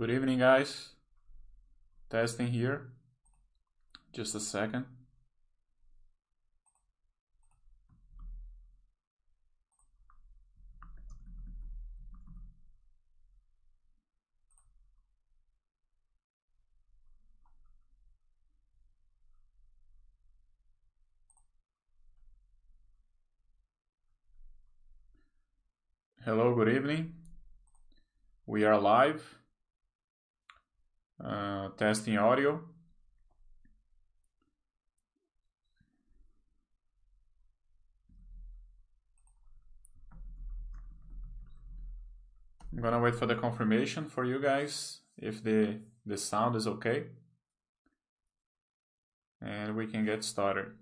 Good evening, guys. Testing here. Just a second. Hello, good evening. We are live, uh, testing audio. I'm gonna wait for the confirmation for you guys if the, the sound is okay. And we can get started.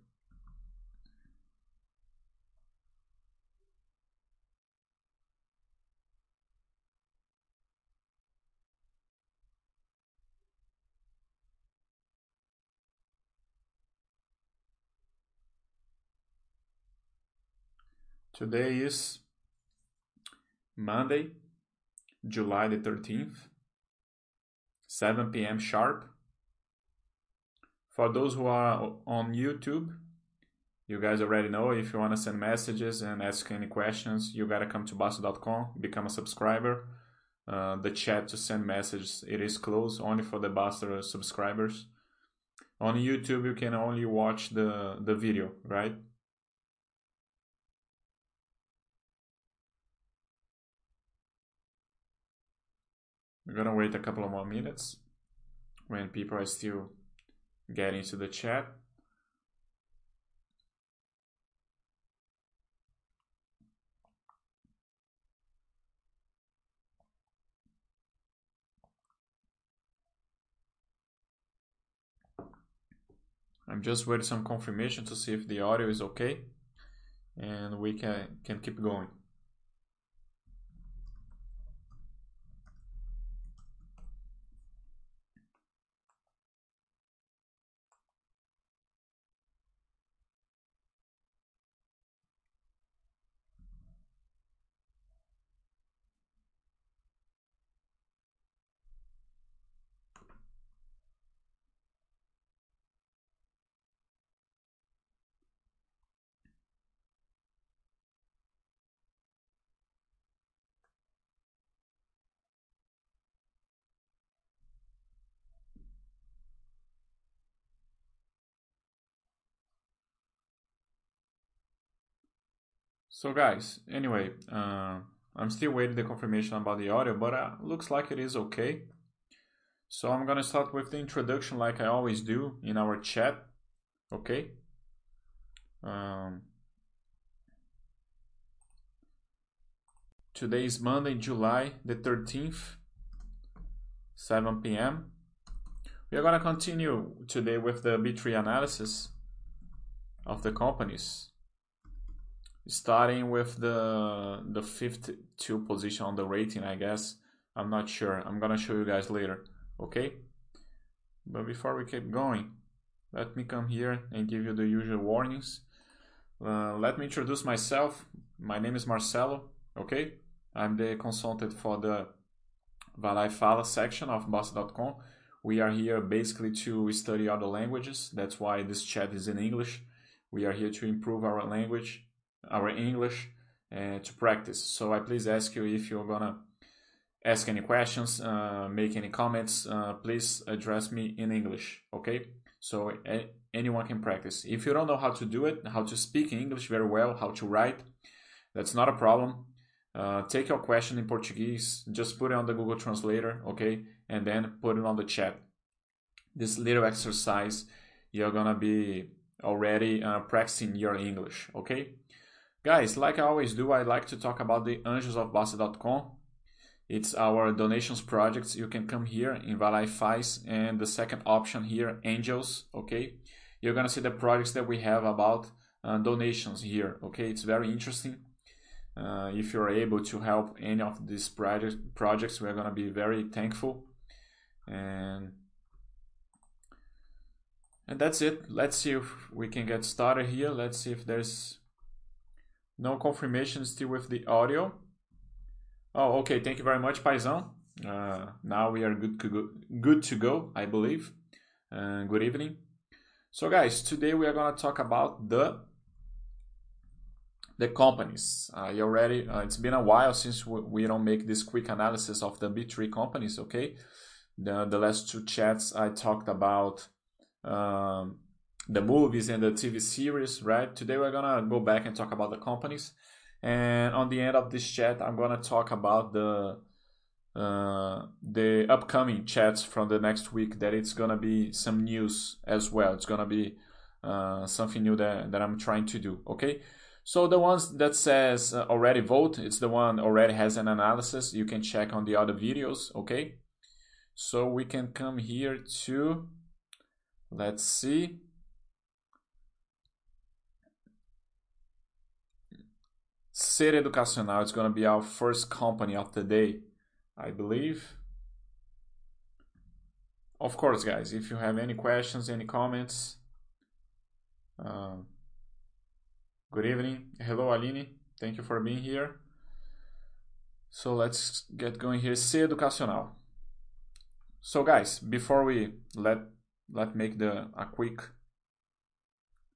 Today is Monday, July the 13th, 7 p.m. sharp. For those who are on YouTube, you guys already know if you want to send messages and ask any questions, you got to come to Bastter.com, become a subscriber. Uh, the chat to send messages, it is closed only for the Basto subscribers. On YouTube, you can only watch the, the video, right? We're gonna wait a couple of more minutes when people are still getting to the chat. I'm just waiting some confirmation to see if the audio is okay and we can, can keep going. So guys, anyway, uh, I'm still waiting the confirmation about the audio, but uh, looks like it is okay. So I'm gonna start with the introduction like I always do in our chat, okay? Um, today is Monday, July the 13th, 7 p.m. We are gonna continue today with the B3 analysis of the companies starting with the the fifth two position on the rating i guess. I'm not sure. I'm gonna show you guys later okay? But before we keep going let me come here and give you the usual warnings. Uh, let me introduce myself. My name is marcelo okay? I'm the consultant for the e Fala section of Bastter.com we are here basically to study other languages. That's why this chat is in english. We are here to improve our language our English uh, to practice. So I please ask you if you're gonna ask any questions, uh, make any comments, uh, please address me in English, okay? So anyone can practice. If you don't know how to do it, how to speak English very well, how to write, that's not a problem. Uh, take your question in Portuguese, just put it on the Google Translator, okay? And then put it on the chat. This little exercise, you're gonna be already uh, practicing your English, okay? Guys, like I always do, I like to talk about the anjosofbasto.com. It's our donations projects. You can come here in Vai Lá e and the second option here, Angels, okay? You're gonna see the projects that we have about uh, donations here, okay? It's very interesting. Uh, if you're able to help any of these project, projects, we're gonna be very thankful. And and that's it. Let's see if we can get started here. Let's see if there's no confirmation still with the audio. Oh, okay. Thank you very much, Paisão. Uh, now we are good to go, good to go I believe. Uh, good evening. So guys, today we are gonna talk about the the companies. Uh, you already it's been a while since we, we, don't make this quick analysis of the B3 companies. Okay, the the last two chats I talked about um, the movies and the TV series. Right. Today we're gonna go back and talk about the companies. And on the end of this chat, I'm gonna talk about the uh, the upcoming chats from the next week. That it's gonna be some news as well. It's gonna be uh, something new that that I'm trying to do. Okay. So the ones that says uh, already vote, it's the one already has an analysis. You can check on the other videos, okay? So we can come here to, let's see. Ser Educacional is going to be our first company of the day, I believe. Of course, guys, if you have any questions, any comments, uh, Good evening. Hello, Aline. Thank you for being here. So let's get going here. Ser Educacional. So guys, before we let let make the a quick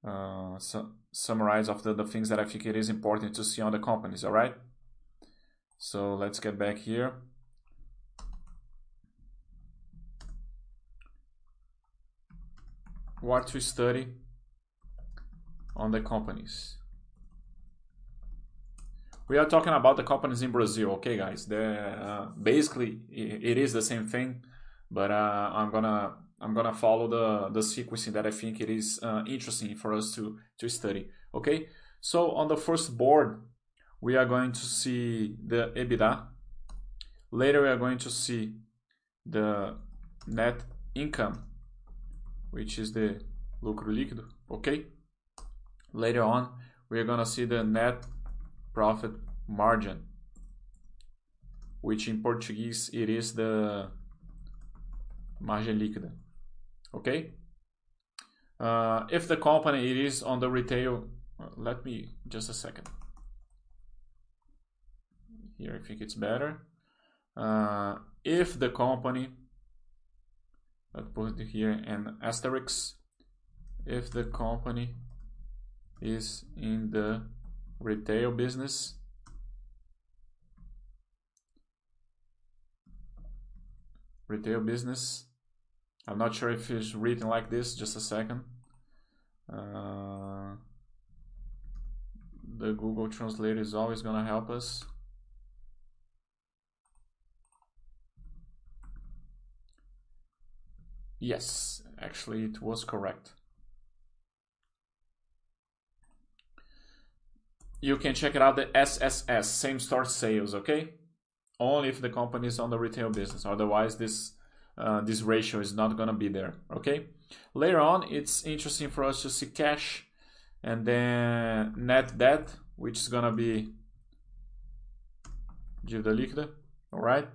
uh, su summarize of the, the things that I think it is important to see on the companies, all right? So let's get back here. What to study on the companies we are talking about the companies in Brazil, okay, guys? Uh, basically, it is the same thing, but uh, I'm gonna I'm gonna follow the the sequencing that I think it is uh, interesting for us to to study. Okay, so on the first board, we are going to see the EBITDA. Later, we are going to see the net income, which is the lucro líquido. Okay. Later on, we are gonna see the net profit margin, which in Portuguese it is the margem líquida. Okay? Uh, if the company it is on the retail, uh, let me just a second. Here I think it's better. Uh, if the company, let's put it here an asterisk, if the company is in the retail business retail business I'm not sure if it's written like this just a second uh, the Google Translate is always gonna help us yes actually it was correct you can check it out the SSS, same store sales, okay? Only if the company is on the retail business. Otherwise, this uh, this ratio is not gonna be there, okay? Later on, it's interesting for us to see cash and then net debt, which is gonna be dívida líquida, all right?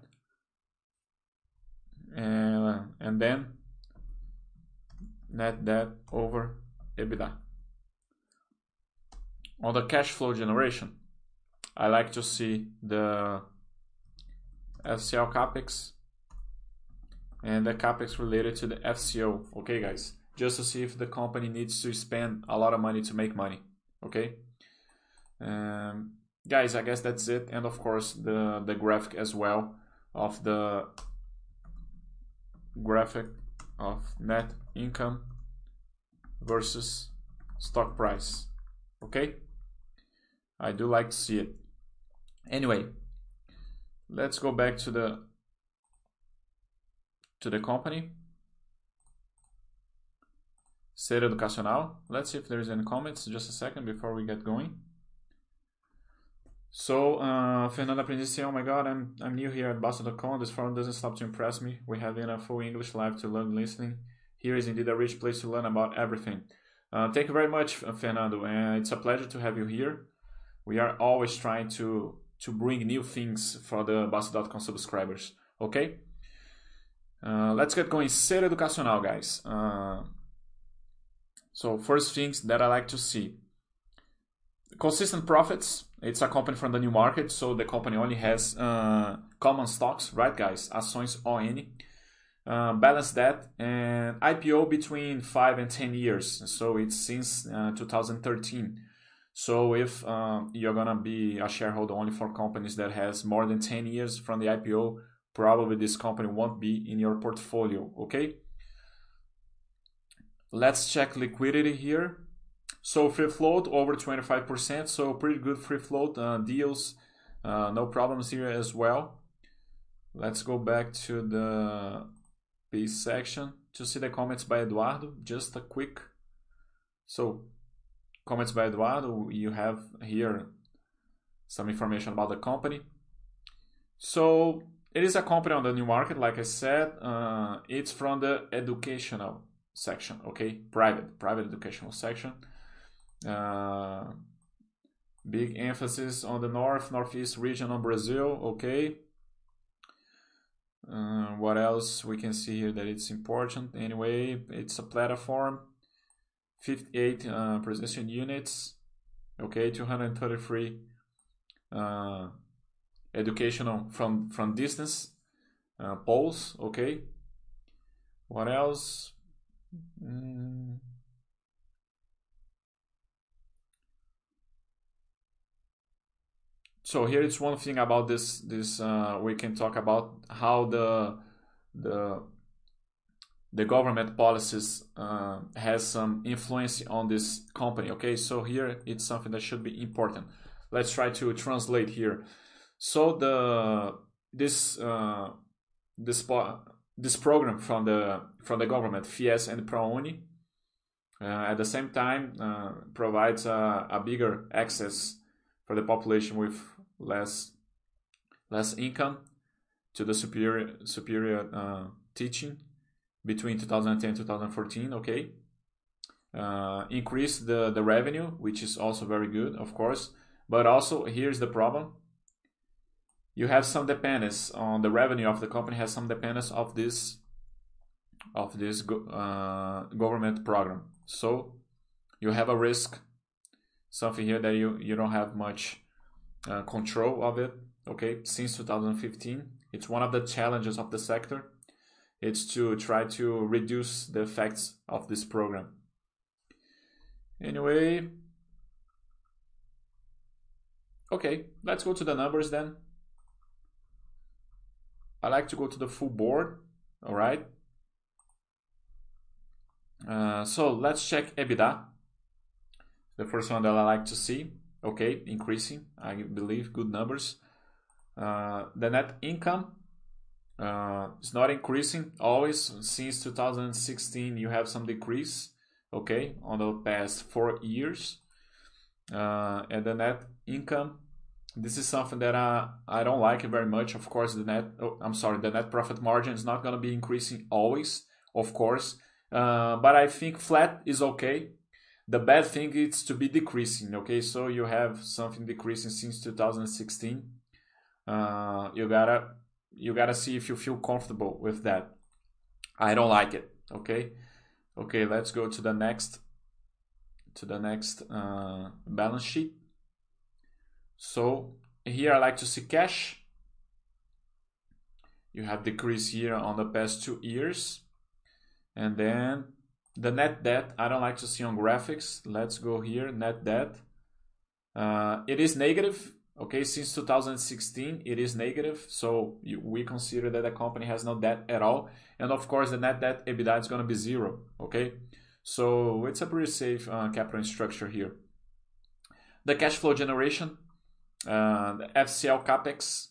And, and then net debt over EBITDA on the cash flow generation, I like to see the FCL capex and the capex related to the FCO. Okay, guys, just to see if the company needs to spend a lot of money to make money. Okay, um, guys, I guess that's it. And of course, the the graphic as well of the graphic of net income versus stock price. Okay. I do like to see it. Anyway, let's go back to the to the company. Ser Educacional. Let's see if there's any comments. Just a second before we get going. So, uh, Fernanda Aprendiz oh my god, I'm, I'm new here at Bastter.com. This forum doesn't stop to impress me. We have a full English live to learn listening. Here is indeed a rich place to learn about everything. Uh, thank you very much, Fernando. And it's a pleasure to have you here we are always trying to to bring new things for the Bastter.com subscribers. Okay? Uh, let's get going. Ser educacional, guys. Uh, so first things that I like to see. Consistent profits. It's a company from the new market, so the company only has uh, common stocks, right, guys? Ações ON. Uh, balance that and IPO between five and 10 years. So it's since uh, 2013. So if um, you're gonna be a shareholder only for companies that has more than 10 years from the IPO, probably this company won't be in your portfolio, okay? Let's check liquidity here. So free float over 25%, so pretty good free float uh, deals, uh, no problems here as well. Let's go back to the piece section to see the comments by Eduardo. Just a quick, so comments by Eduardo, you have here some information about the company. So it is a company on the new market, like I said, uh, it's from the educational section, okay, private, private educational section. Uh, big emphasis on the north, northeast region of Brazil. Okay. Uh, what else we can see here that it's important? Anyway, it's a platform. 58 uh, precision units. Okay, 233 uh, educational from from distance uh, poles. Okay. What else? Mm. so it's one thing about this this uh, we can talk about how the the the government policies uh, has some influence on this company okay so here it's something that should be important let's try to translate here so the this uh, this this program from the from the government FIES and ProUni uh, at the same time uh, provides a, a bigger access for the population with less less income to the superior superior uh, teaching between 2010 and 2014 okay? Uh, increase the the revenue which is also very good of course but also here's the problem you have some dependence on the revenue of the company has some dependence of this of this uh, government program. So you have a risk something here that you you don't have much uh, control of it okay? Since 2015 it's one of the challenges of the sector. It's to try to reduce the effects of this program. Anyway okay let's go to the numbers then I like to go to the full board all right uh, so let's check EBITDA. The first one that I like to see. Okay, increasing, I believe, good numbers. Uh, the net income uh, is not increasing always. Since 2016 you have some decrease okay on the past four years. Uh, and the net income this is something that I, I don't like very much. Of course the net oh, i'm sorry the net profit margin is not going to be increasing always of course uh, but i think flat is okay. The bad thing is to be decreasing okay? So you have something decreasing since 2016 uh, you gotta you gotta see if you feel comfortable with that. I don't like it okay? Okay let's go to the next to the next uh, balance sheet so here i like to see cash you have decrease here on the past two years and then the net debt, I don't like to see on graphics. Let's go here, net debt. Uh, it is negative, okay, since 2016, it is negative. So you, we consider that the company has no debt at all. And of course, the net debt EBITDA is going to be zero, okay? So it's a pretty safe uh, capital structure here. The cash flow generation, the FCL CAPEX,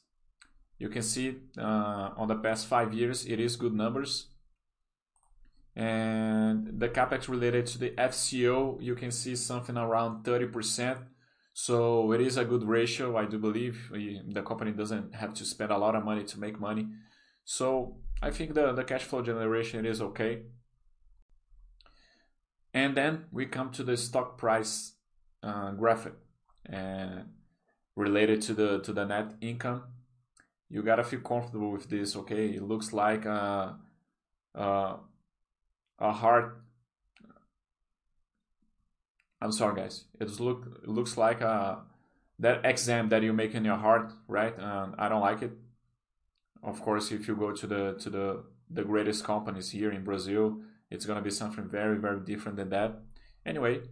you can see uh, on the past five years, it is good numbers. And the capex related to the FCO you can see something around 30% so it is a good ratio I do believe. The company doesn't have to spend a lot of money to make money. So I think the, the cash flow generation is okay. And then we come to the stock price uh, graphic. And related to the to the net income you gotta feel comfortable with this okay? It looks like uh, uh, a hard I'm sorry guys. It look it looks like a uh, that exam that you make in your heart right? And I don't like it. Of course, if you go to the to the the greatest companies here in Brazil, it's gonna be something very very different than that. Anyway,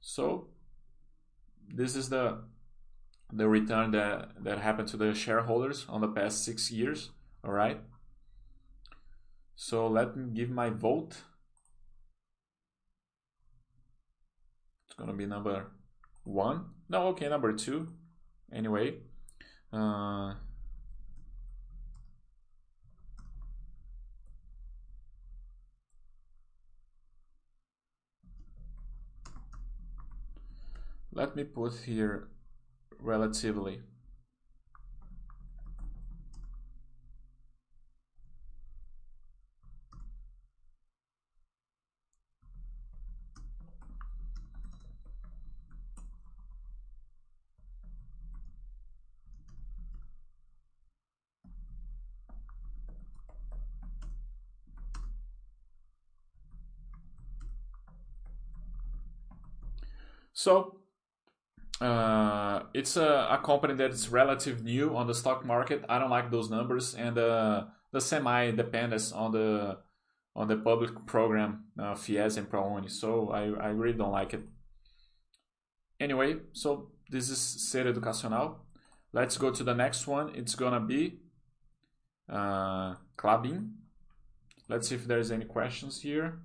so this is the the return that that happened to the shareholders on the past six years. All right. So let me give my vote. It's gonna be number one. No, okay, number two. Anyway, uh, let me put here relatively. So uh, it's a, a company that is relative new on the stock market. I don't like those numbers and uh, the semi dependence on the on the public program uh, FIES and ProUni. So I, I really don't like it. Anyway, so this is Ser Educacional. Let's go to the next one. It's gonna be uh. Let's see if there's any questions here.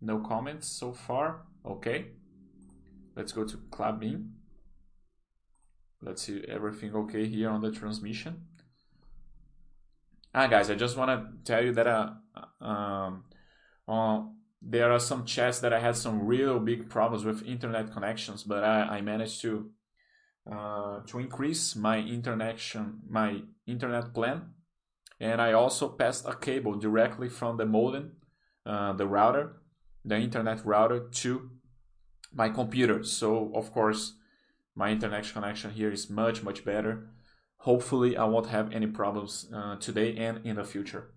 No comments so far. Okay. Let's go to Klabin. Let's see everything okay here on the transmission. Ah, guys, I just want to tell you that uh, um, uh, there are some chats that I had some real big problems with internet connections, but I, I managed to uh, to increase my internet my internet plan, and I also passed a cable directly from the modem, uh, the router, the internet router to my computer. So of course, my internet connection here is much, much better. Hopefully I won't have any problems uh, today and in the future.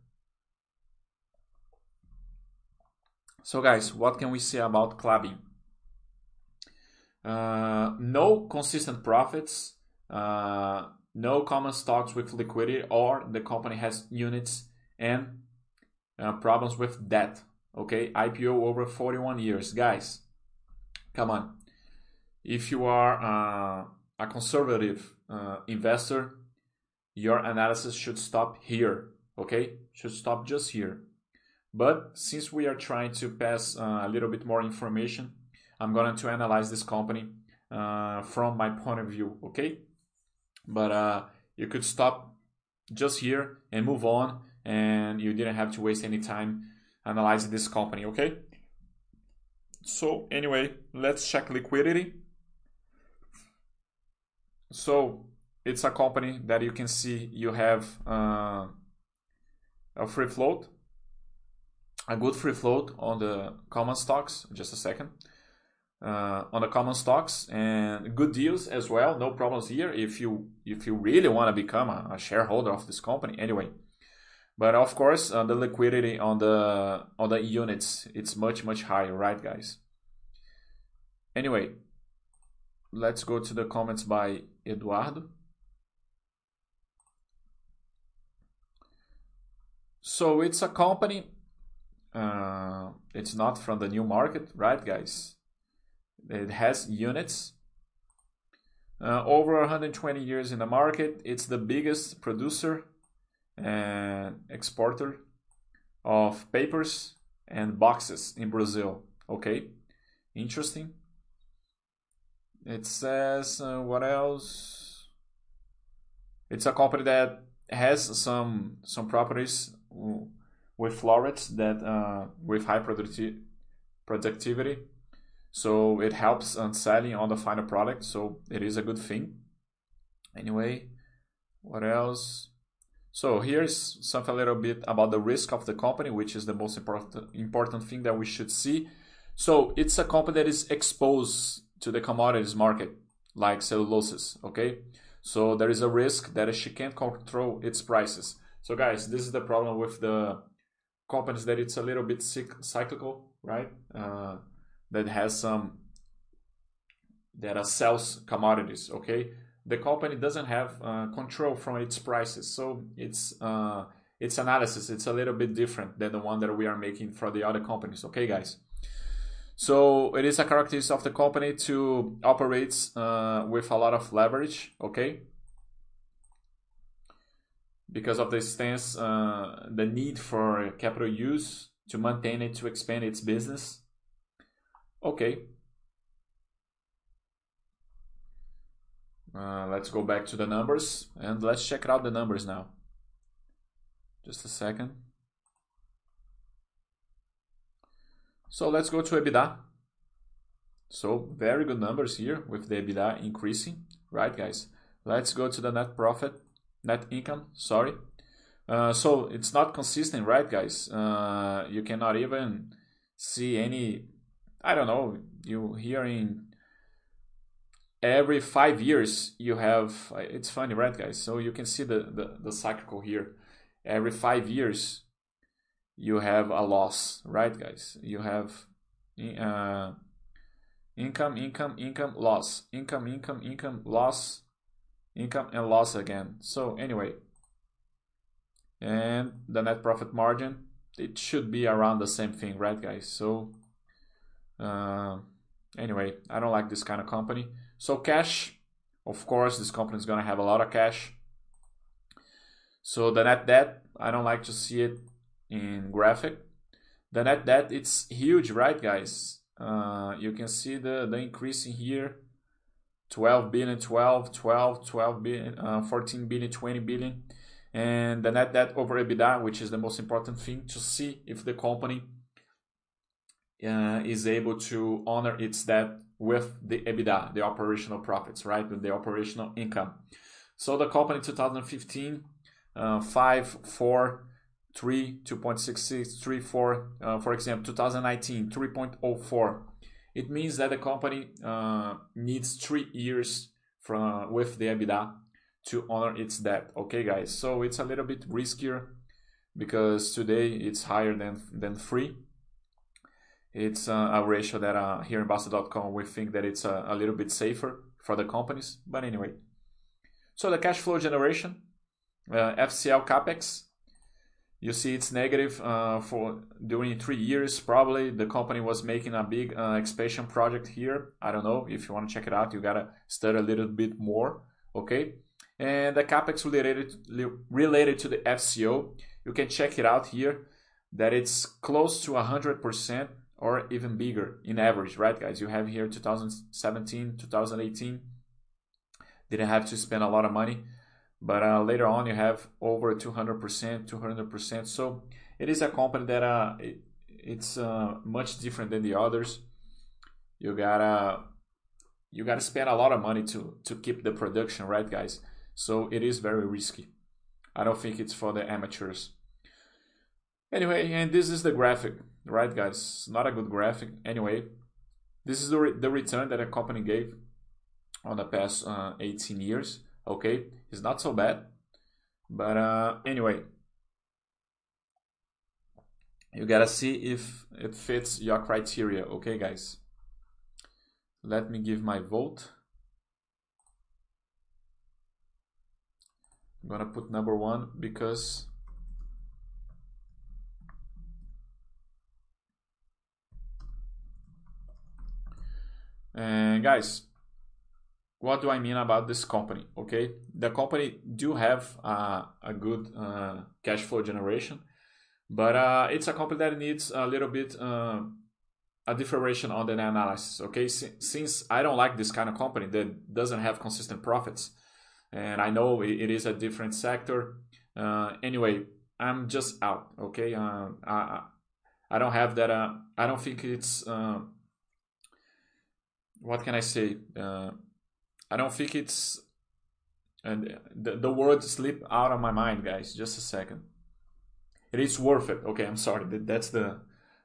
So guys, what can we say about Klabin? Uh, no consistent profits, uh, no common stocks with liquidity, or the company has units and uh, problems with debt. Okay, IPO over 41 years. Guys, come on. If you are uh, a conservative uh, investor, your analysis should stop here. Okay, should stop just here. But since we are trying to pass uh, a little bit more information, I'm going to analyze this company uh, from my point of view. Okay, but uh, you could stop just here and move on, and you didn't have to waste any time analyzing this company. Okay. So anyway, let's check liquidity. So it's a company that you can see you have uh, a free float, a good free float on the common stocks. Just a second. Uh, on the common stocks and good deals as well. No problems here if you if you really want to become a, a shareholder of this company. Anyway, but of course, uh, the liquidity on the on the units it's much much higher, right, guys? Anyway, let's go to the comments by Eduardo. So it's a company. Uh, it's not from the new market, right, guys? It has units. Uh, over 120 years in the market, it's the biggest producer and exporter of papers and boxes in Brazil. Okay, interesting. It says uh, what else? It's a company that has some some properties with florets that uh, with high producti- productivity, so it helps on selling on the final product. So it is a good thing. Anyway, what else? So here's something a little bit about the risk of the company, which is the most important important thing that we should see. So it's a company that is exposed to the commodities market, like celluloses. Okay, so there is a risk that she can't control its prices. So guys, this is the problem with the companies that it's a little bit cyclical, right? Uh, that has some that are sells commodities. Okay, the company doesn't have uh, control from its prices. So it's uh, its analysis it's a little bit different than the one that we are making for the other companies. Okay, guys. So it is a characteristic of the company to operate uh, with a lot of leverage. Okay. Because of the stance, uh, the need for capital use to maintain it to expand its business. Okay, Uh, let's go back to the numbers and let's check out the numbers now. Just a second. So let's go to EBITDA. So very good numbers here with the EBITDA increasing, right guys? Let's go to the net profit, net income, sorry. Uh, so it's not consistent, right guys? Uh, you cannot even see any, I don't know, you here in every five years you have it's funny right guys so you can see the, the the cycle here every five years you have a loss right guys? You have uh, income income income loss. Income income income loss. Income and loss again. So anyway. And the net profit margin it should be around the same thing right guys? So uh, anyway i don't like this kind of company. So cash, of course, this company is going to have a lot of cash. So the net debt, I don't like to see it in graphic. then at that it's huge, right, guys? Uh, you can see the, the increase in here. 12 billion, 12, 12, 12 billion, uh, 14 billion, 20 billion. And the net debt over EBITDA, which is the most important thing to see if the company uh, is able to honor its debt with the EBITDA, the operational profits, right? With the operational income. So the company 2015, uh, 5, 4, 3, 2.66, 3, 4, uh, for example, 2019, 3.04. It means that the company uh, needs three years from with the EBITDA to honor its debt. Okay, guys. So it's a little bit riskier because today it's higher than than three it's uh, a ratio that uh, here in Bastter.com we think that it's a, a, little bit safer for the companies. But anyway, so the cash flow generation, uh, FCL capex, you see it's negative uh, for during three years. Probably the company was making a big uh, expansion project here. I don't know if you want to check it out. You gotta study a little bit more. Okay, and the capex related related to the FCO, you can check it out here. That it's close to hundred percent or even bigger in average, right, guys? You have here 2017, 2018, didn't have to spend a lot of money, but uh, later on you have over 200%, 200%. So it is a company that uh, it, it's uh, much different than the others. You gotta you gotta spend a lot of money to to keep the production, right, guys? So it is very risky. I don't think it's for the amateurs. Anyway, and this is the graphic right guys not a good graphic anyway this is the, re the return that a company gave on the past uh, 18 years okay it's not so bad. But uh, anyway you gotta see if it fits your criteria okay guys? Let me give my vote. I'm gonna put number one because And guys, what do I mean about this company? Okay, the company do have uh, a good uh, cash flow generation, but uh, it's a company that needs a little bit uh, a differentiation on the analysis. Okay, S- since I don't like this kind of company that doesn't have consistent profits, and I know it, it is a different sector. Uh, anyway, I'm just out. Okay, I I don't have that. I don't think it's what can I say? I don't think it's and the, the word slip out of my mind, guys. Just a second. It is worth it. Okay, I'm sorry. That's the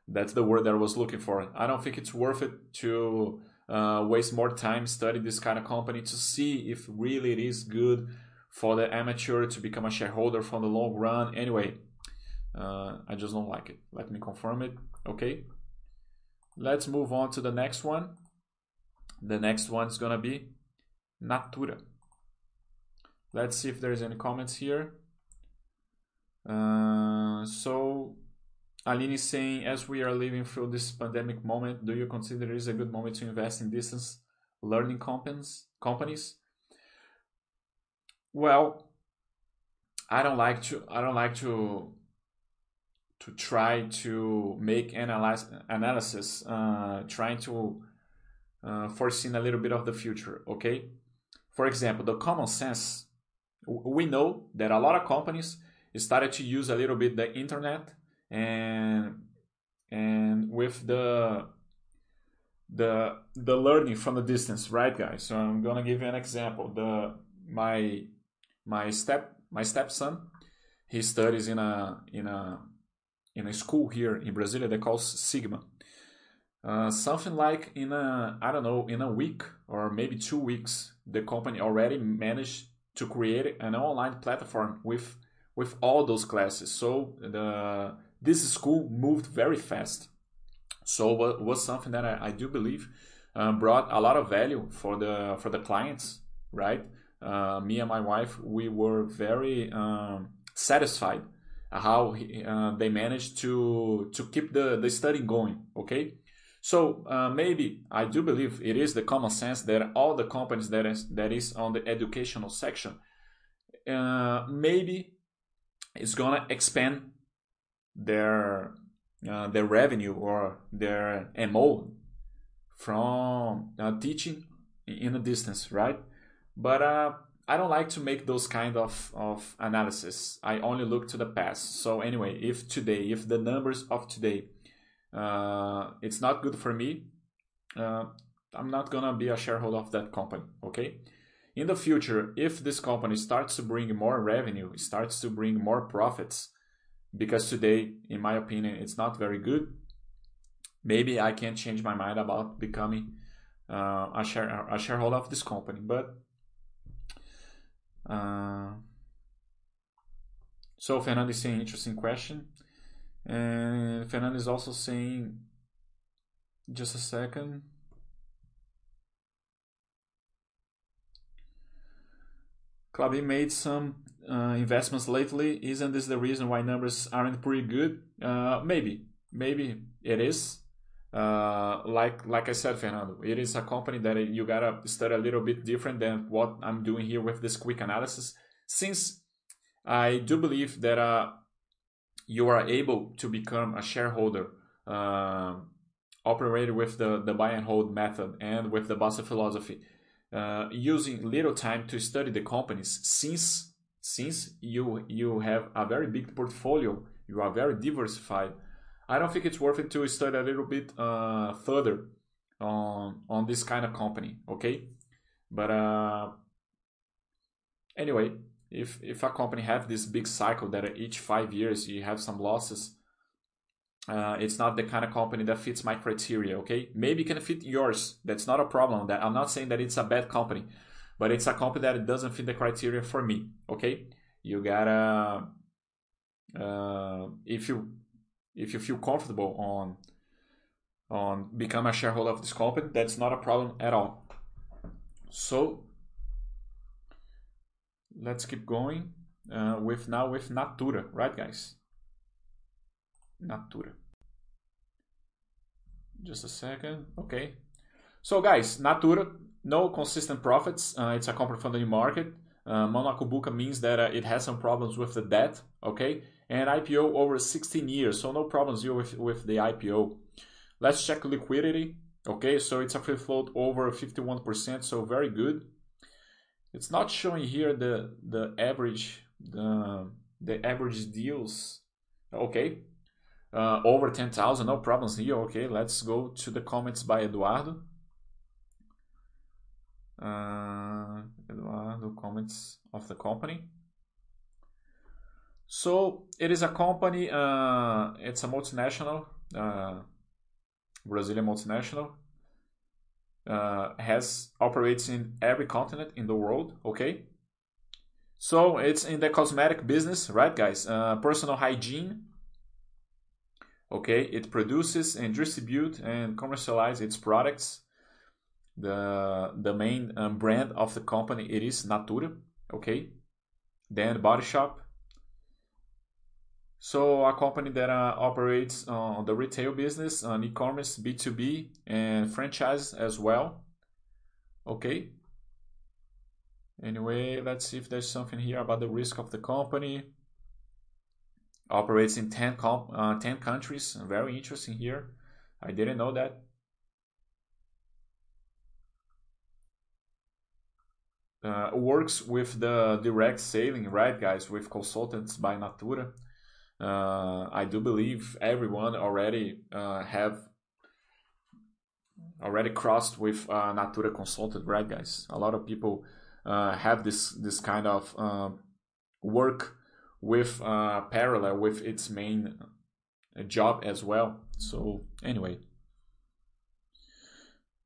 that's the word that I was looking for. I don't think it's worth it to uh, waste more time study this kind of company to see if really it is good for the amateur to become a shareholder for the long run. Anyway, uh, I just don't like it. Let me confirm it. Okay. Let's move on to the next one. The next one is gonna be Natura. let's see if there's any comments here. Uh, so Aline is saying, as we are living through this pandemic moment, do you consider it is a good moment to invest in distance learning companies? Well, I don't like to. I don't like to. To try to make analyze, analysis, uh, trying to uh, foresee a little bit of the future. Okay, for example, the common sense. We know that a lot of companies started to use a little bit the internet and and with the the the learning from the distance right guys so i'm gonna give you an example the my my step my stepson he studies in a in a in a school here in Brasilia they call Sigma. Uh, something like in a I don't know in a week or maybe two weeks, the company already managed to create an online platform with with all those classes. So the this school moved very fast. So what was something that I, I do believe uh, brought a lot of value for the for the clients, right? Uh, me and my wife, we were very um, satisfied how uh, they managed to to keep the the study going. Okay, so uh, maybe I do believe it is the common sense that all the companies that is that is on the educational section, uh, maybe it's gonna expand their uh, their revenue or their MO from uh, teaching in a distance, right? But uh, I don't like to make those kind of, of analysis. I only look to the past. So anyway, if today, if the numbers of today, uh, it's not good for me, uh, I'm not gonna be a shareholder of that company. Okay. In the future, if this company starts to bring more revenue, starts to bring more profits, because today, in my opinion, it's not very good. Maybe I can change my mind about becoming uh, a, share, a shareholder of this company. But uh, so Fernando is saying interesting question, and Fernando is also saying, just a second. Claudia made some uh, investments lately. Isn't this the reason why numbers aren't pretty good? Uh, maybe, maybe it is. Uh, like like I said, Fernando, it is a company that you gotta study a little bit different than what I'm doing here with this quick analysis. Since I do believe that uh, you are able to become a shareholder, uh, operated with the the buy and hold method and with the Bastter philosophy, uh, using little time to study the companies. Since since you you have a very big portfolio, you are very diversified. I don't think it's worth it to study a little bit uh, further on on this kind of company. Okay, but uh, anyway, if if a company have this big cycle that each five years you have some losses, uh, it's not the kind of company that fits my criteria. Okay, maybe can fit yours. That's not a problem. That I'm not saying that it's a bad company but it's a company that doesn't fit the criteria for me. Okay, you gotta uh, if you if you feel comfortable on on become a shareholder of this company, that's not a problem at all. So let's keep going uh, with now with Natura, right, guys? Natura. Just a second. Okay. So, guys, Natura no consistent profits. Uh, it's a company from the new market. Uh, Monaco means that uh, it has some problems with the debt, okay? And IPO over 16 years, so no problems here with, with the IPO. Let's check liquidity. Okay, so it's a free float over 51%, so very good. It's not showing here the the average the the average deals. Okay, uh, over 10,000, no problems here. Okay, let's go to the comments by Eduardo. Uh, Eduardo comments of the company. So it is a company. Uh, it's a multinational, uh, Brazilian multinational. Uh, has operates in every continent in the world. Okay. So it's in the cosmetic business, right, guys? Uh, personal hygiene. Okay, it produces and distribute and commercialize its products the the main um, brand of the company it is Natura. Okay, then Body Shop. So a company that uh, operates on uh, the retail business, on e-commerce, B2B, and franchise as well. Okay. Anyway, let's see if there's something here about the risk of the company. Operates in 10, uh, 10 countries. Very interesting here. I didn't know that. Uh, works with the direct selling, right, guys, with consultants by Natura. Uh, I do believe everyone already uh, have already crossed with uh, Natura Consulted, right, guys? A lot of people uh, have this this kind of uh, work with parallel with its main job as well. So anyway.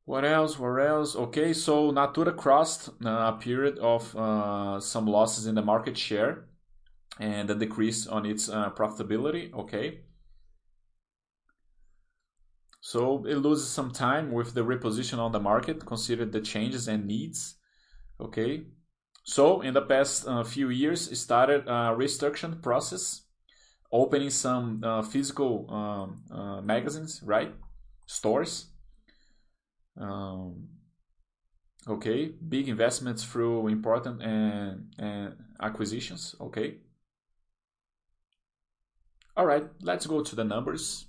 What else? What else? Okay, so Natura crossed a period of some losses in the market share and a decrease on its uh, profitability. Okay. So it loses some time with the reposition on the market, consider the changes and needs. Okay. So in the past uh, few years, it started a restructuring process, opening some uh, physical um, uh, magazines, right? Stores. Um, okay, big investments through important and, and acquisitions. Okay. All right, let's go to the numbers.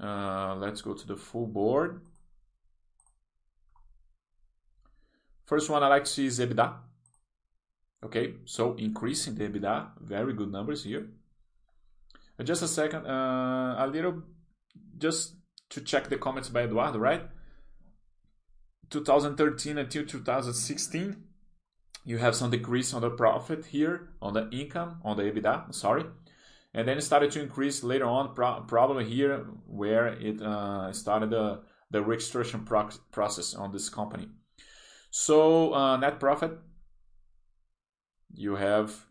Uh, let's go to the full board. First one I like to see is EBITDA. Okay, so increasing the EBITDA, very good numbers here. Uh, just a second, uh, a little, just to check the comments by Eduardo, right? 2013 until 2016, you have some decrease on the profit here, on the income, on the EBITDA, sorry and then it started to increase later on pro probably here where it uh, started the, the registration pro process on this company. So uh, net profit you have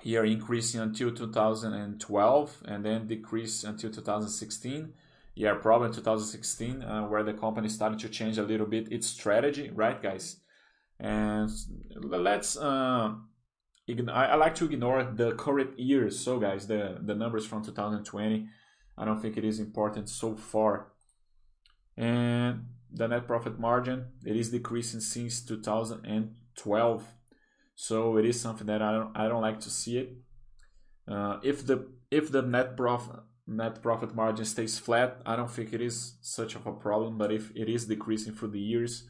here increasing until 2012 and then decrease until 2016 yeah probably 2016 uh, where the company started to change a little bit its strategy right guys? And let's uh, I, like to ignore the current years. So guys, the, the numbers from 2020, I don't think it is important so far. And the net profit margin, it is decreasing since 2012. So it is something that I don't, I don't like to see it. Uh, if the if the net profit net profit margin stays flat, I don't think it is such of a problem. But if it is decreasing for the years,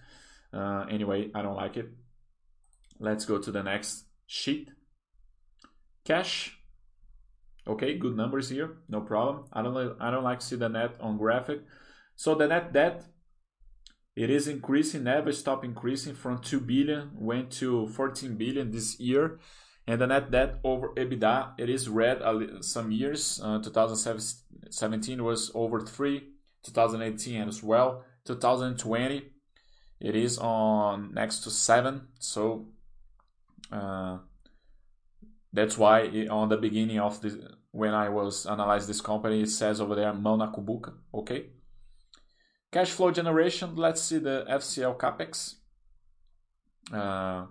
uh, anyway, I don't like it. Let's go to the next sheet. Cash. Okay, good numbers here, no problem. I don't I don't like to see the net on graphic. So the net debt, it is increasing, never stop increasing from 2 billion, went to 14 billion this year. And the net debt over EBITDA, it is red some years. Uh, 2017 was over 3, 2018 as well. 2020, it is on next to 7. So uh, that's why it, on the beginning of this, when I was analyzing this company, it says over there mão na okay? Cash flow generation, let's see the FCL capex. Uh,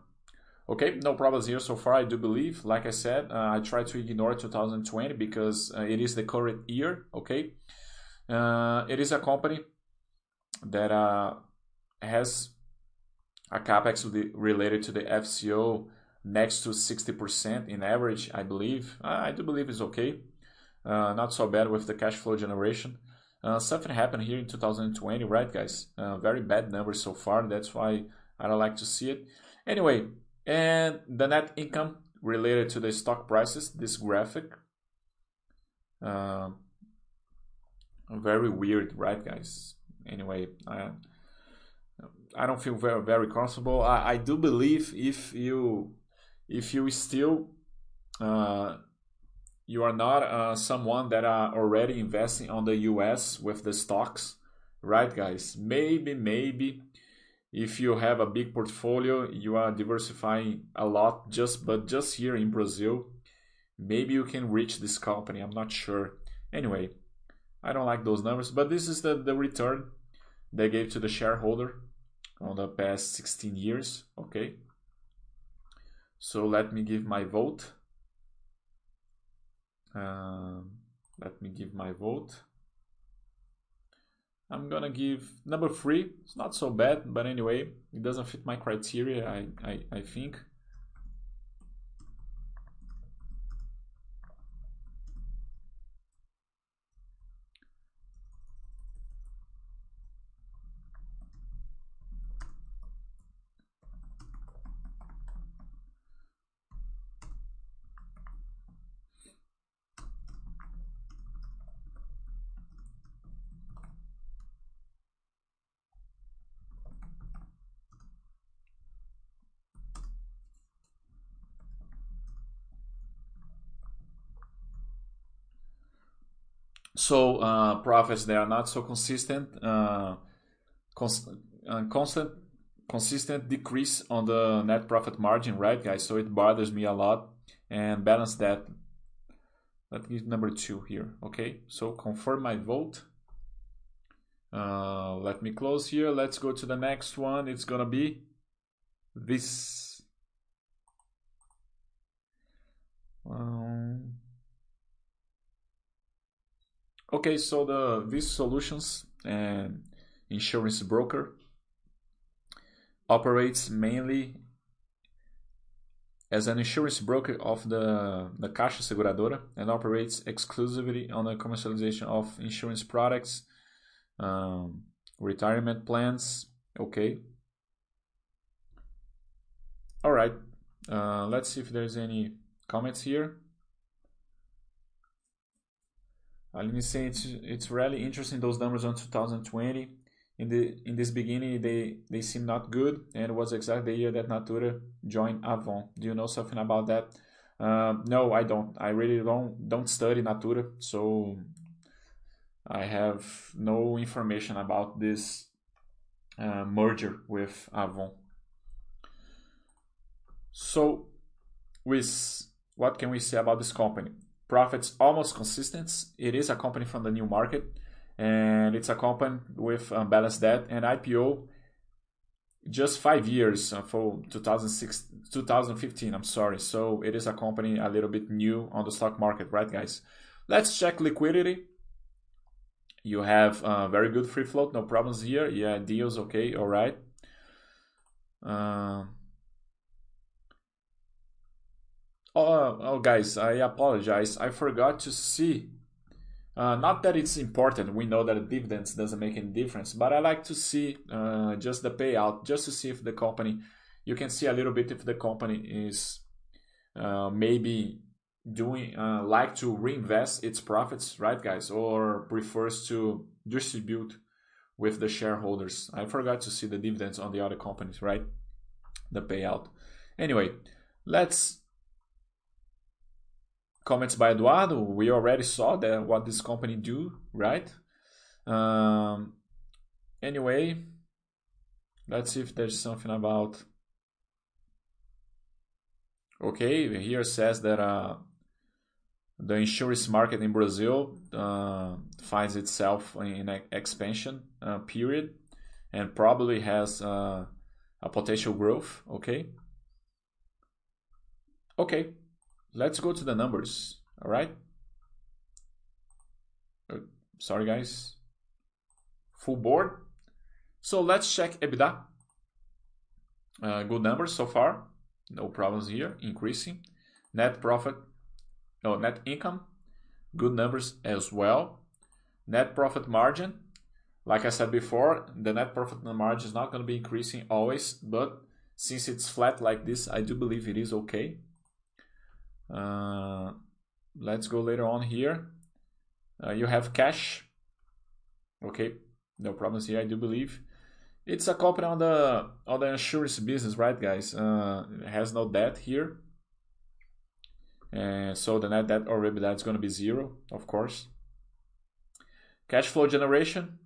okay, no problems here so far, I do believe. Like I said, uh, I try to ignore 2020 because uh, it is the current year, okay? Uh, it is a company that uh, has a capex related to the FCO next to 60% in average, I believe. I do believe it's okay. Uh, not so bad with the cash flow generation. Uh, something happened here in 2020, right, guys? Uh, very bad numbers so far. That's why I don't like to see it. Anyway, and the net income related to the stock prices, this graphic. Uh, very weird, right, guys? Anyway, I, I don't feel very, very comfortable. I, I do believe if you if you still uh, you are not uh, someone that are already investing on the US with the stocks, right, guys? Maybe, maybe if you have a big portfolio, you are diversifying a lot, just but just here in Brazil, maybe you can reach this company. I'm not sure. Anyway, I don't like those numbers, but this is the, the return they gave to the shareholder on the past 16 years. Okay, So let me give my vote. Uh, let me give my vote. I'm gonna give number three. It's not so bad, but anyway, it doesn't fit my criteria, I, I, I think. So uh, profits they are not so consistent. Uh, uh, constant, consistent decrease on the net profit margin, right, guys? So it bothers me a lot. And balance that. Let me number two here. Okay, so confirm my vote. Uh, let me close here. Let's go to the next one. It's gonna be this. Um, Okay, so the Wiz Solutions and insurance broker operates mainly as an insurance broker of the, the Caixa Seguradora and operates exclusively on the commercialization of insurance products, um, retirement plans. Okay. All right. Uh, let's see if there's any comments here. Let me say it's it's really interesting those numbers on 2020. In the in this beginning they they seem not good and it was exactly the year that Natura joined Avon. Do you know something about that? Uh, no, I don't. I really don't don't study Natura, so I have no information about this uh, merger with Avon. So, with what can we say about this company? Profits almost consistent. It is a company from the new market, and it's a company with um, balanced debt and IPO just five years uh, for 2006, 2015. I'm sorry. So it is a company a little bit new on the stock market, right, guys? Let's check liquidity. You have uh, very good free float, no problems here. Yeah, deals okay, all right. Uh, Oh, oh, guys, I apologize. I forgot to see. Uh, not that it's important. We know that dividends doesn't make any difference, but I like to see uh, just the payout, just to see if the company. You can see a little bit if the company is uh, maybe doing uh, like to reinvest its profits, right, guys, or prefers to distribute with the shareholders. I forgot to see the dividends on the other companies, right? The payout. Anyway, let's comments by Eduardo, we already saw that what this company do, right? Um, anyway, let's see if there's something about. Okay, here says that uh, the insurance market in Brazil uh, finds itself in an expansion uh, period and probably has uh, a potential growth. Okay. Okay, let's go to the numbers, all right? Uh, sorry, guys. Full board. So let's check EBITDA. Uh, good numbers so far. No problems here. Increasing. Net profit. No, net income. Good numbers as well. Net profit margin. Like I said before, the net profit margin is not going to be increasing always, but since it's flat like this, I do believe it is okay. Uh, let's go later on here. Uh, you have cash. Okay, no problems here, I do believe. It's a company on the on the insurance business, right, guys? Uh, it has no debt here. And so the net debt or EBITDA is going to be zero, of course. Cash flow generation,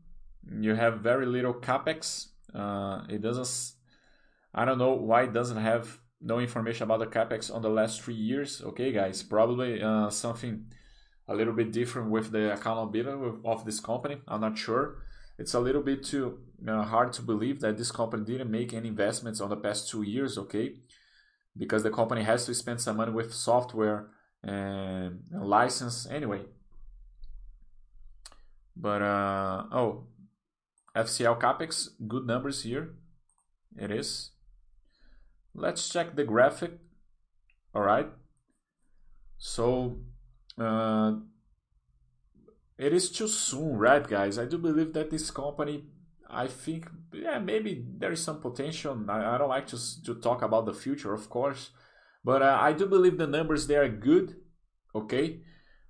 you have very little capex. Uh, it doesn't. I don't know why it doesn't have no information about the capex on the last three years. Okay, guys, probably uh, something a little bit different with the accountability of this company. I'm not sure. It's a little bit too uh, hard to believe that this company didn't make any investments on the past two years. Okay, because the company has to spend some money with software and license anyway. But uh, oh, FCL capex, good numbers here. It is. Let's check the graphic. All right. So uh, it is too soon, right, guys? I do believe that this company I think, yeah, maybe there is some potential. I, I don't like to, to talk about the future, of course, but uh, I do believe the numbers they are good, okay?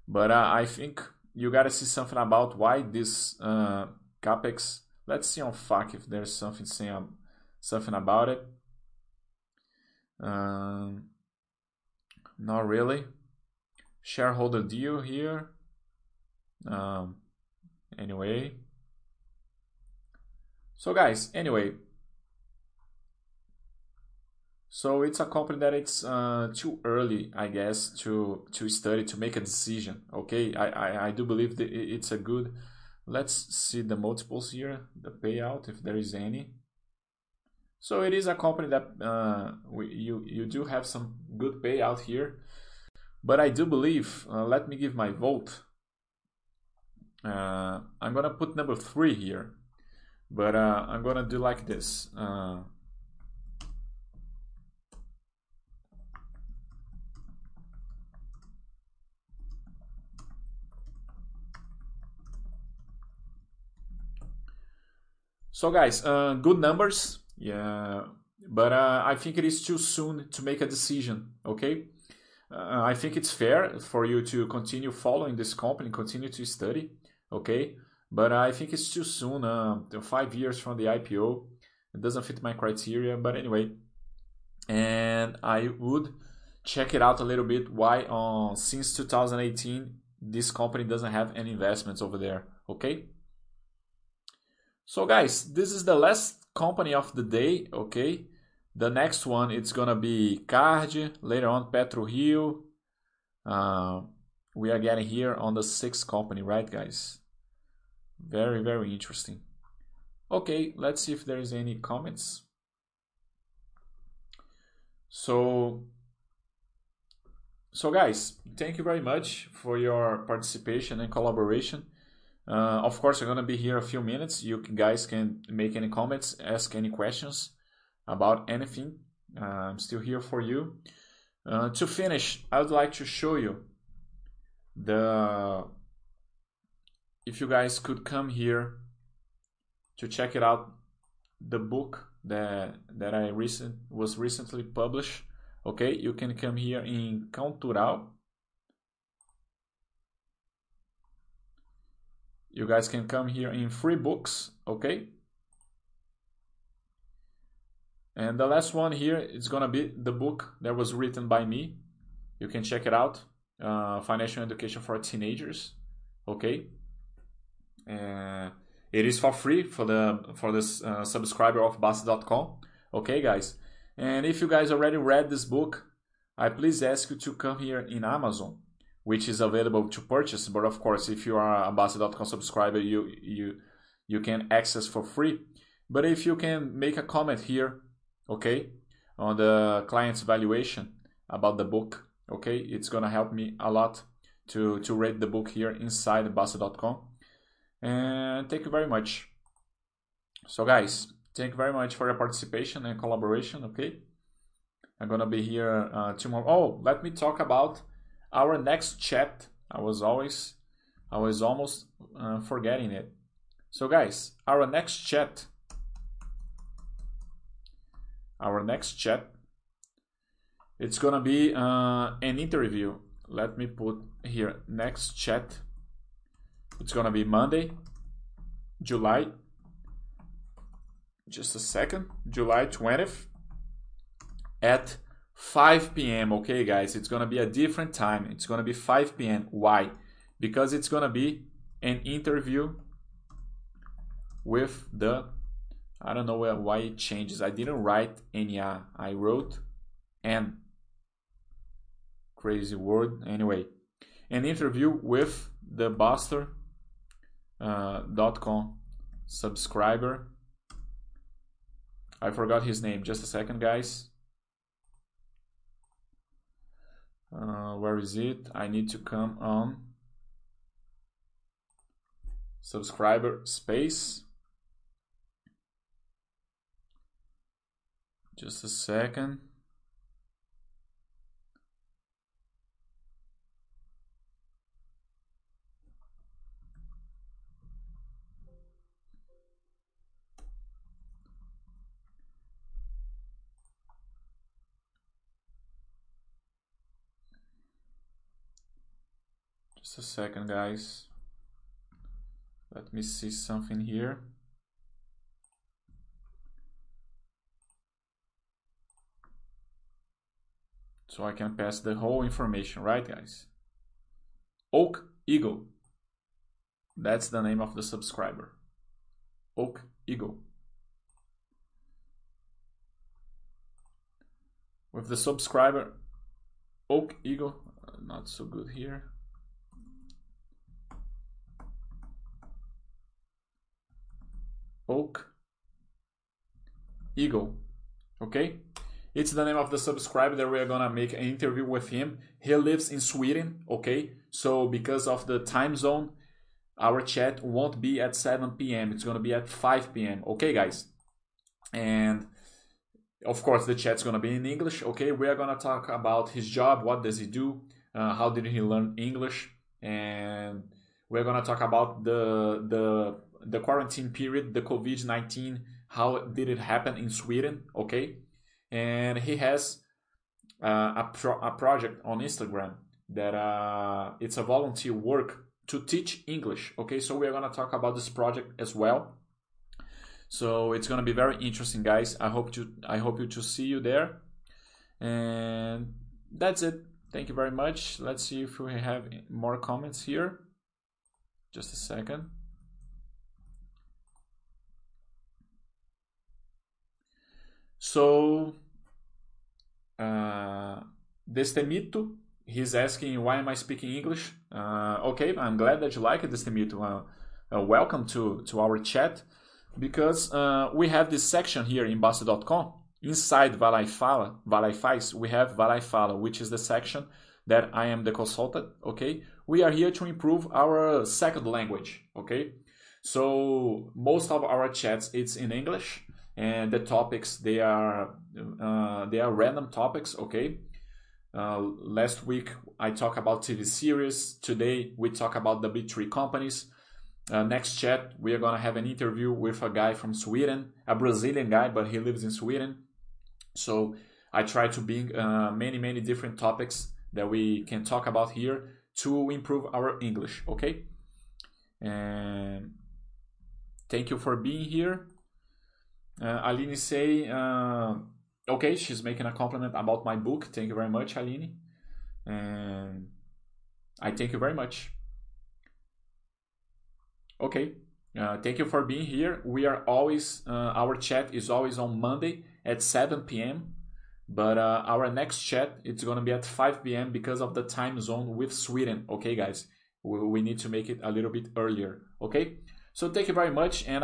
But uh, I think you gotta see something about why this uh, capex. Let's see on FAQ if there's something saying something about it. Um, not really. Shareholder deal here. Um, anyway. So guys, anyway, so it's a company that it's uh, too early, I guess, to to study to make a decision. Okay, I I, I do believe that it's a good. Let's see the multiples here, the payout if there is any. So it is a company that uh, we, you you do have some good payout here, but I do believe. Uh, let me give my vote. Uh, I'm gonna put number three here but uh, I'm gonna do like this. Uh, so guys, uh, good numbers, yeah, but uh, I think it is too soon to make a decision. Okay, uh, I think it's fair for you to continue following this company, continue to study. Okay, but I think it's too soon. Uh, five years from the IPO, it doesn't fit my criteria. But anyway, and I would check it out a little bit. Why on uh, since 2018 this company doesn't have any investments over there? Okay. So guys, this is the last company of the day. Okay. The next one it's gonna be Card. Later on, PetroRio. Uh, we are getting here on the sixth company, right, guys? Very, very interesting. Okay, let's see if there is any comments. So, so guys, thank you very much for your participation and collaboration. Uh, of course, I'm gonna be here a few minutes. You guys can make any comments, ask any questions about anything. Uh, I'm still here for you. Uh, to finish, I would like to show you the if you guys could come here to check it out the book that that I recent was recently published okay you can come here in Cultural you guys can come here in free books okay and the last one here is gonna be the book that was written by me you can check it out uh, financial education for teenagers okay uh, it is for free for the for this uh, subscriber of Bastter.com. Okay, guys. And if you guys already read this book, I please ask you to come here in Amazon, which is available to purchase. But of course, if you are a Bastter.com subscriber, you you you can access for free. But if you can make a comment here, okay, on the client's valuation about the book, okay, it's gonna help me a lot to to rate the book here inside Bastter.com and thank you very much. So guys, thank you very much for your participation and collaboration, okay? I'm gonna be here uh, tomorrow. Oh, let me talk about our next chat. I was always, I was almost uh, forgetting it. So guys, our next chat, our next chat, it's gonna be uh, an interview. Let me put here next chat it's gonna be Monday, July, just a second, July 20th at 5 p.m. Okay, guys, it's gonna be a different time. It's gonna be 5 p.m. Why? Because it's gonna be an interview with the I don't know why it changes. I didn't write any. Uh, I wrote and crazy word. Anyway, an interview with the Bastter uh, .com subscriber. I forgot his name. Just a second, guys. Uh, where is it? I need to come on subscriber space. Just a second Just a second, guys. Let me see something here. So I can pass the whole information, right, guys? Oak Eagle. That's the name of the subscriber. Oak Eagle. With the subscriber Oak Eagle, uh, not so good here. Oak Eagle. Okay? It's the name of the subscriber that we're gonna make an interview with him. He lives in Sweden, okay? So because of the time zone, our chat won't be at 7 p.m. It's gonna be at 5 p.m. Okay, guys? And of course, the chat's gonna be in English. Okay, we are gonna talk about his job. What does he do? Uh, how did he learn English? And we're gonna talk about the the the quarantine period, the COVID 19, how did it happen in Sweden, okay? And he has uh, a, pro- a project on Instagram that uh, it's a volunteer work to teach English, okay? So we're gonna talk about this project as well. So it's gonna be very interesting, guys. I hope to I hope you to see you there. And that's it. Thank you very much. Let's see if we have more comments here. Just a second. So, uh, Destemito, he's asking, why am I speaking English? Uh, okay, I'm glad that you like it, Destemito. Uh, uh, welcome to, to our chat, because uh, we have this section here in Bastter.com. Inside Vai Lá Fala, Vai Lá e we have Vai Lá e Fala, which is the section that I am the consultant, okay? We are here to improve our second language, okay? So most of our chats, it's in English, and the topics they are uh, they are random topics okay? Uh, last week i talked about tv series. Today we talk about the B3 companies. Uh, next chat we are going to have an interview with a guy from sweden a brazilian guy but he lives in sweden. So i try to bring uh, many many different topics that we can talk about here to improve our english okay? And thank you for being here uh, Aline say, uh, okay, she's making a compliment about my book. Thank you very much, Aline. And I thank you very much. Okay, uh, thank you for being here. We are always, uh, our chat is always on Monday at 7 p.m. But uh, our next chat, it's going to be at 5 p.m. because of the time zone with Sweden. Okay, guys, we, we need to make it a little bit earlier. Okay, so thank you very much. and